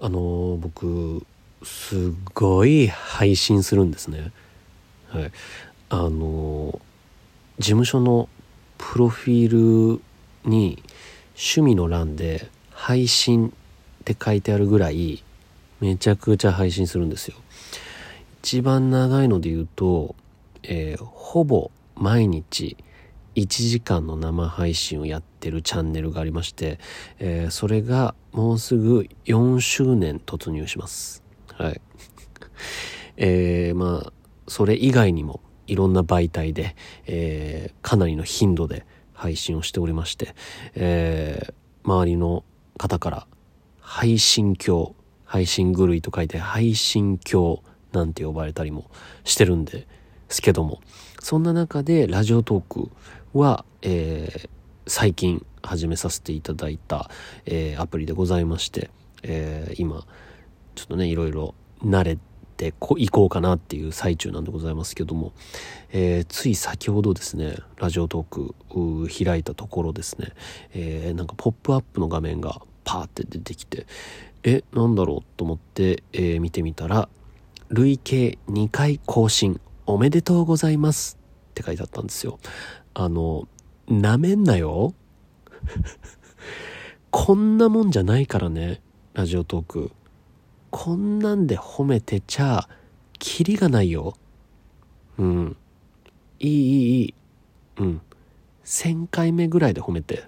あの僕すごい配信するんですね。はい。あの事務所のプロフィールに趣味の欄で配信って書いてあるぐらいめちゃくちゃ配信するんですよ。一番長いので言うと、えー、ほぼ毎日1時間の生配信をやってるチャンネルがありまして、えー、それがもうすぐ4周年突入します。はい。えー、まあ、それ以外にもいろんな媒体で、えー、かなりの頻度で配信をしておりまして、えー、周りの方から配信教、配信狂いと書いて配信教なんて呼ばれたりもしてるんですけども、そんな中でラジオトークは、えー、最近始めさせていただいた、えー、アプリでございまして、えー、今、ちょっとね、いろいろ慣れてこいこうかなっていう最中なんでございますけども、えー、つい先ほどですね、ラジオトーク開いたところですね、えー、なんかポップアップの画面がパーって出てきて、え、なんだろうと思って、えー、見てみたら、累計2回更新おめでとうございますって書いてあったんですよ。あの、なめんなよ こんなもんじゃないからね、ラジオトーク。こんなんで褒めてちゃ、キリがないよ。うん。いいいいいい。うん。1000回目ぐらいで褒めて。